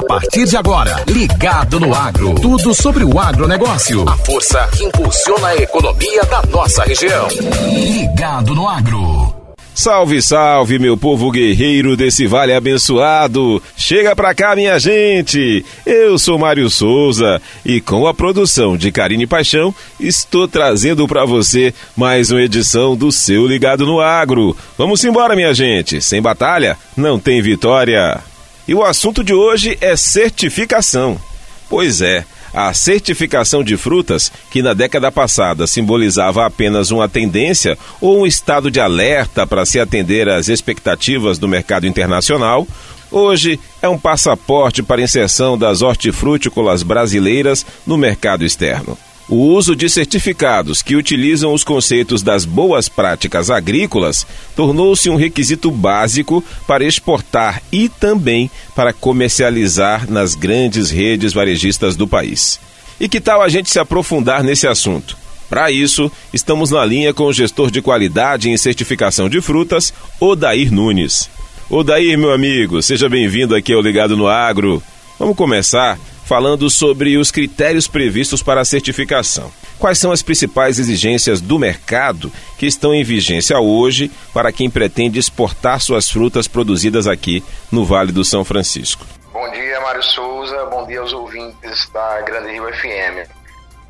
A partir de agora, Ligado no Agro. Tudo sobre o agronegócio. A força que impulsiona a economia da nossa região. Ligado no Agro. Salve, salve, meu povo guerreiro desse vale abençoado! Chega pra cá, minha gente! Eu sou Mário Souza e com a produção de Karine Paixão, estou trazendo para você mais uma edição do seu Ligado no Agro. Vamos embora, minha gente! Sem batalha, não tem vitória! E o assunto de hoje é certificação. Pois é, a certificação de frutas, que na década passada simbolizava apenas uma tendência ou um estado de alerta para se atender às expectativas do mercado internacional, hoje é um passaporte para inserção das hortifrutícolas brasileiras no mercado externo. O uso de certificados que utilizam os conceitos das boas práticas agrícolas tornou-se um requisito básico para exportar e também para comercializar nas grandes redes varejistas do país. E que tal a gente se aprofundar nesse assunto? Para isso, estamos na linha com o gestor de qualidade em certificação de frutas, Odair Nunes. Odair, meu amigo, seja bem-vindo aqui ao Ligado no Agro. Vamos começar falando sobre os critérios previstos para a certificação. Quais são as principais exigências do mercado que estão em vigência hoje para quem pretende exportar suas frutas produzidas aqui no Vale do São Francisco? Bom dia, Mário Souza. Bom dia aos ouvintes da Grande Rio FM.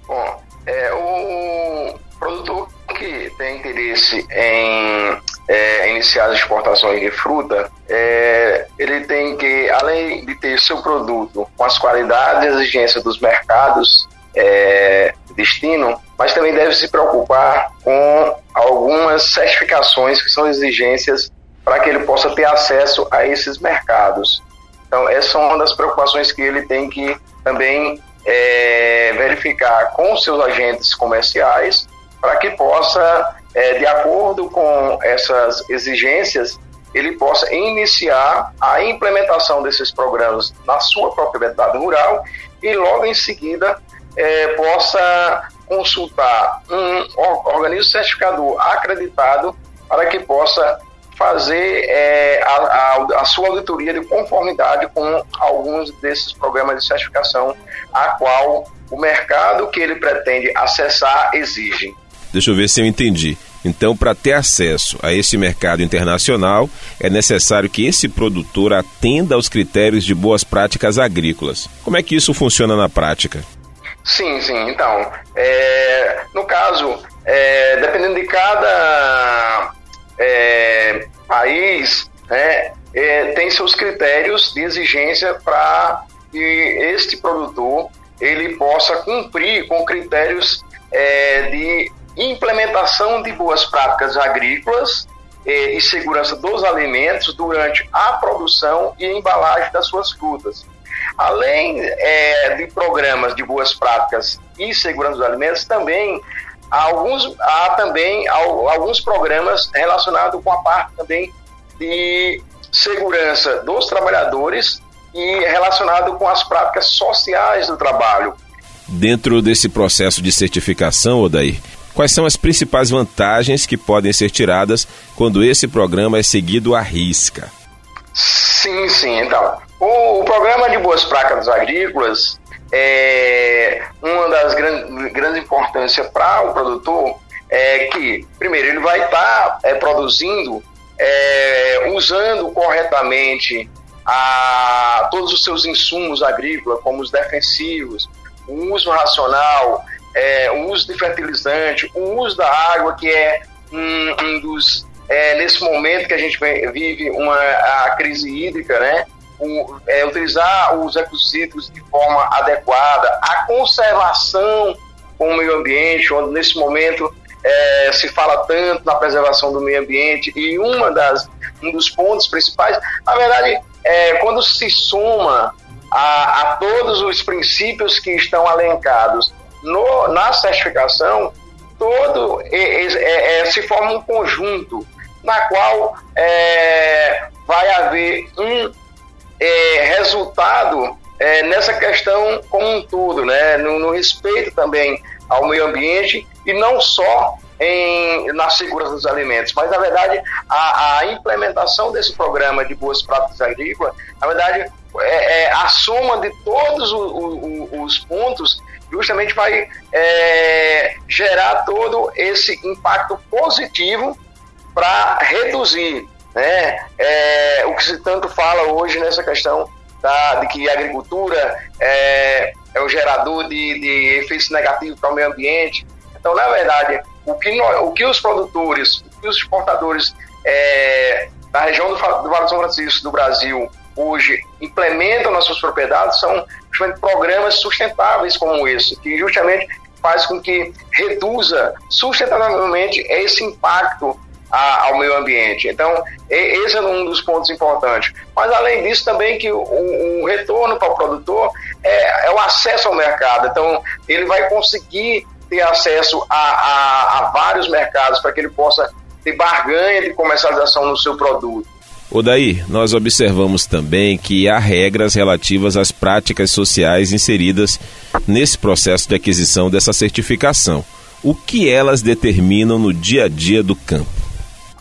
Bom, é, o produtor que tem interesse em é, iniciar as exportações de fruta, é, ele tem que, além de ter seu produto com as qualidades e exigências dos mercados é, destino, mas também deve se preocupar com algumas certificações que são exigências para que ele possa ter acesso a esses mercados. Então, essa é uma das preocupações que ele tem que também é, verificar com seus agentes comerciais para que possa, é, de acordo com essas exigências, ele possa iniciar a implementação desses programas na sua propriedade rural e logo em seguida é, possa consultar um organismo certificador acreditado para que possa fazer é, a, a, a, sua auditoria de conformidade com alguns desses programas de certificação a qual o mercado que ele pretende acessar exige. Deixa eu ver se eu entendi. Então, para ter acesso a esse mercado internacional, é necessário que esse produtor atenda aos critérios de boas práticas agrícolas. Como é que isso funciona na prática? Sim, sim. Então, é, no caso, é, dependendo de cada é, país, né, é, tem seus critérios de exigência para que este produtor ele possa cumprir com critérios é, de implementação de boas práticas agrícolas eh, e segurança dos alimentos durante a produção e embalagem das suas frutas. Além eh, de programas de boas práticas e segurança dos alimentos, também há alguns, há também alguns programas relacionados com a parte também de segurança dos trabalhadores e relacionado com as práticas sociais do trabalho. Dentro desse processo de certificação, Odair, Quais são as principais vantagens que podem ser tiradas quando esse programa é seguido à risca? Sim, sim. Então, o, o programa de boas práticas agrícolas é uma das grandes, grandes importâncias para o produtor é que, primeiro, ele vai estar tá, é, produzindo é, usando corretamente a, todos os seus insumos agrícolas, como os defensivos, o uso racional, é, o uso de fertilizante, o uso da água, que é um, um dos. É, nesse momento que a gente vive uma, a crise hídrica, né? O, é, utilizar os ecocidas de forma adequada, a conservação com o meio ambiente, onde nesse momento é, se fala tanto na preservação do meio ambiente e uma das, um dos pontos principais, na verdade, é, quando se soma a, a todos os princípios que estão alencados no, na certificação, todo é, é, se forma um conjunto na qual é, vai haver um é, resultado é, nessa questão como um todo, né? No, no, respeito também ao meio ambiente e não só em, na segurança dos alimentos, mas na verdade a, a implementação desse programa de boas práticas agrícolas, na verdade é, é, a soma de todos os, os pontos justamente vai é, gerar todo esse impacto positivo para reduzir né, é, o que se tanto fala hoje nessa questão da, de que a agricultura é, é o gerador de, de efeitos negativos para o meio ambiente. Então, na verdade, o que, nós, o que os produtores, o que os exportadores é, da região do, do Vale do São Francisco, do Brasil, hoje implementam nas suas propriedades são justamente programas sustentáveis como esse, que justamente faz com que reduza sustentavelmente esse impacto a, ao meio ambiente. Então, esse é um dos pontos importantes. Mas, além disso, também que o, o retorno para o produtor é, é, o acesso ao mercado. Então, ele vai conseguir ter acesso a, a, a vários mercados para que ele possa ter barganha de comercialização no seu produto. O daí, nós observamos também que há regras relativas às práticas sociais inseridas nesse processo de aquisição dessa certificação. O que elas determinam no dia a dia do campo?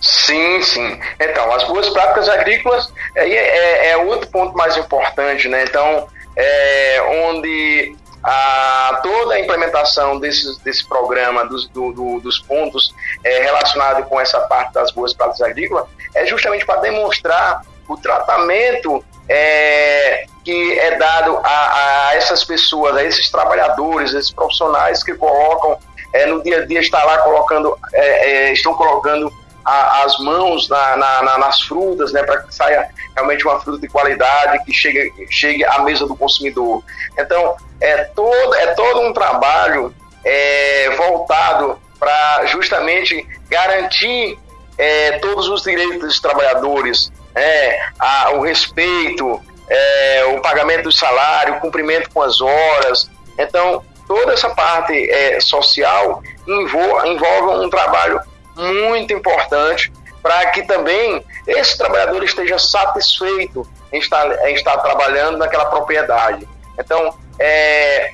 Sim, sim. Então, as boas práticas agrícolas é, é, é outro ponto mais importante, né? Então, é, onde a, toda a implementação desse, desse programa, dos, do, do, dos pontos é, relacionados com essa parte das boas práticas agrícolas, é justamente para demonstrar o tratamento é, que é dado a, a, essas pessoas, a esses trabalhadores, esses profissionais que colocam é, no dia a dia, está lá colocando, é, é, estão colocando a, as mãos na, na, na, nas frutas, né, para que saia realmente uma fruta de qualidade que chegue, chegue à mesa do consumidor. Então, é todo, é todo um trabalho é, voltado para justamente garantir é, todos os direitos dos trabalhadores, é, a, o respeito, é, o pagamento do salário, o cumprimento com as horas. Então, toda essa parte é, social envolve, envolve um trabalho muito importante para que também esse trabalhador esteja satisfeito em estar, em estar trabalhando naquela propriedade. Então, é,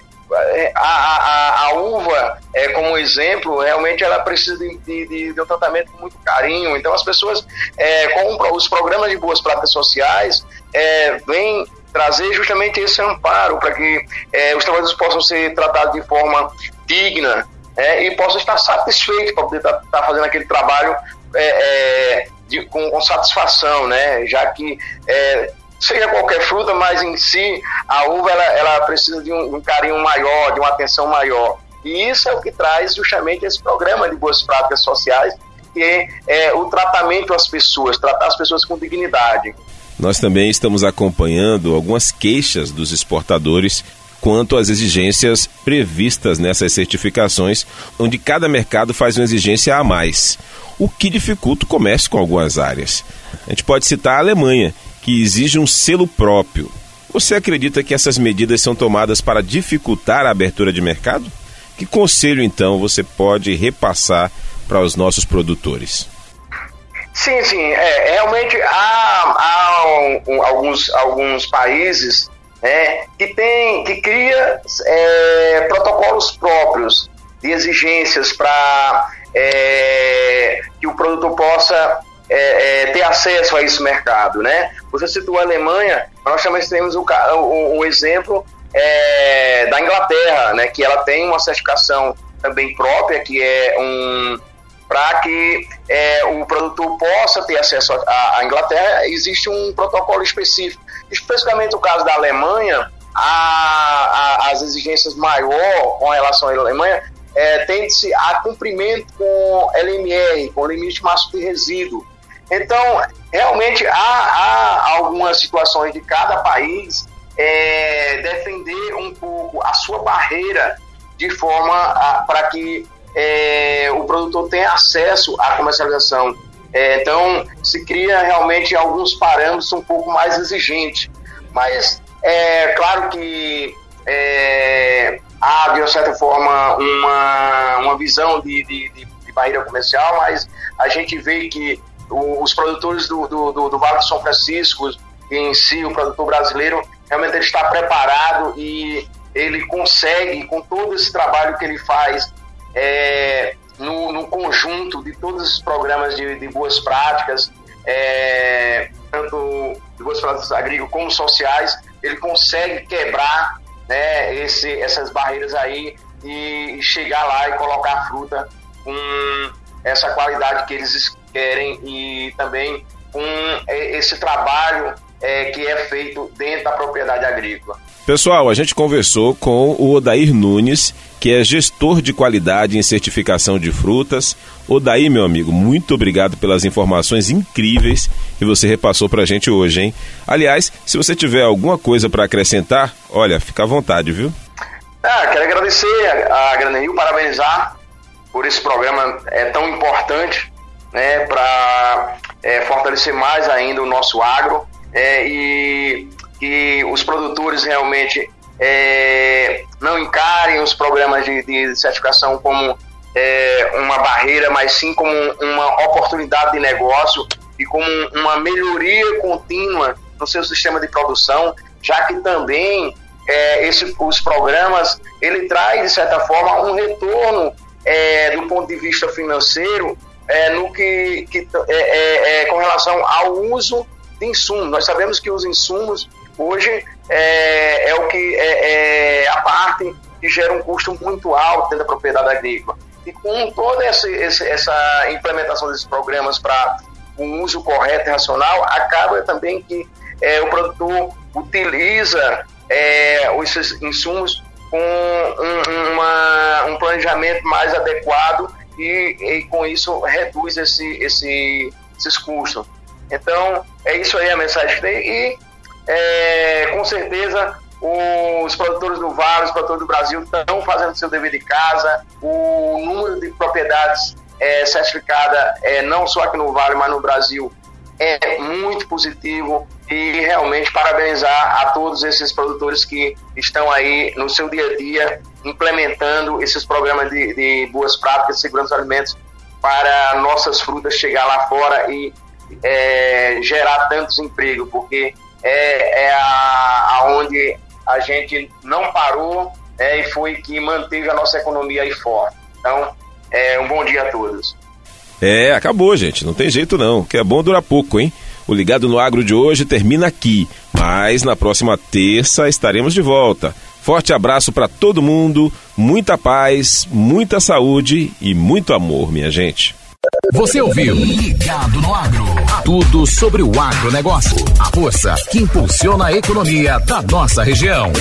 a, a, a, uva, é, como exemplo, realmente ela precisa de, de, de um tratamento com muito carinho. Então, as pessoas, é, com os programas de boas práticas sociais, é, vêm trazer justamente esse amparo para que é, os trabalhadores possam ser tratados de forma digna é, e possam estar satisfeitos para poder estar tá, tá fazendo aquele trabalho é, é, de, com, com, satisfação, né? Já que é, seja qualquer fruta, mas em si a uva ela, ela precisa de um, um, carinho maior, de uma atenção maior. E isso é o que traz justamente esse programa de boas práticas sociais, que é, o tratamento às pessoas, tratar as pessoas com dignidade. Nós também estamos acompanhando algumas queixas dos exportadores quanto às exigências previstas nessas certificações, onde cada mercado faz uma exigência a mais, o que dificulta o comércio com algumas áreas. A gente pode citar a Alemanha, que exige um selo próprio. Você acredita que essas medidas são tomadas para dificultar a abertura de mercado? Que conselho, então, você pode repassar para os nossos produtores? Sim, sim. É, realmente há, há um, alguns, alguns países né, que tem, que cria é, protocolos próprios de exigências para é, que o produtor possa é, é, ter acesso a esse mercado, né? Você citou a Alemanha, nós também temos o exemplo é, da Inglaterra, né? Que ela tem uma certificação também própria, que é um para que é, o produtor possa ter acesso à Inglaterra, existe um protocolo específico. Especificamente o caso da Alemanha, a, a, as exigências maior com relação à Alemanha é, tende-se a cumprimento com LMR, com limite máximo de resíduo. Então, realmente há, há algumas situações de cada país é, defender um pouco a sua barreira de forma para que é, o produtor tenha acesso à comercialização. É, então, se cria realmente alguns parâmetros um pouco mais exigentes. Mas, é claro que é, há, de certa forma, uma, uma visão de, de, de barreira comercial, mas a gente vê que os produtores do, do, do, do Vale do São Francisco, em si, o produtor brasileiro, realmente ele está preparado e ele consegue, com todo esse trabalho que ele faz, é, no, no, conjunto de todos os programas de, de boas práticas, é, tanto de boas práticas agrícolas como sociais, ele consegue quebrar né, esse, essas barreiras aí e chegar lá e colocar a fruta com essa qualidade que eles querem e também com esse trabalho é, que é feito dentro da propriedade agrícola. Pessoal, a gente conversou com o Odair Nunes, que é gestor de qualidade em certificação de frutas. Odair, meu amigo, muito obrigado pelas informações incríveis que você repassou para a gente hoje, hein? Aliás, se você tiver alguma coisa para acrescentar, olha, fica à vontade, viu? Ah, quero agradecer a Granenil, parabenizar por esse programa é tão importante, né, para é, fortalecer mais ainda o nosso agro é, e que os produtores realmente é, não encarem os programas de, de certificação como é, uma barreira, mas sim como uma oportunidade de negócio e como uma melhoria contínua no seu sistema de produção, já que também é, esse, os programas ele traz de certa forma um retorno é, do ponto de vista financeiro é, no que, que é, é, é, com relação ao uso de insumos. Nós sabemos que os insumos hoje é, é o que é, é, a parte que gera um custo muito alto dentro da propriedade agrícola. E com toda essa, essa implementação desses programas para um uso correto e racional, acaba também que o produtor utiliza esses insumos com um, uma, um planejamento mais adequado e, e com isso reduz esse, esse, esses custos. Então, é isso aí a mensagem que tem. E, é, com certeza, os produtores do Vale, os produtores do Brasil estão fazendo seu dever de casa. O número de propriedades é, certificadas, é, não só aqui no Vale, mas no Brasil, é muito positivo e realmente parabenizar a todos esses produtores que estão aí no seu dia a dia implementando esses programas de, de boas práticas segurança de alimentos para nossas frutas chegar lá fora e é, gerar tantos empregos, porque é, é a, a gente não parou é, e foi que manteve a nossa economia aí fora. Então, é, um bom dia a todos. É, acabou, gente. Não tem jeito não. Que é bom durar pouco, hein? O Ligado no Agro de hoje termina aqui, mas na próxima terça estaremos de volta. Forte abraço para todo mundo, muita paz, muita saúde e muito amor, minha gente. Você ouviu Ligado no Agro. Tudo sobre o agronegócio. A força que impulsiona a economia da nossa região.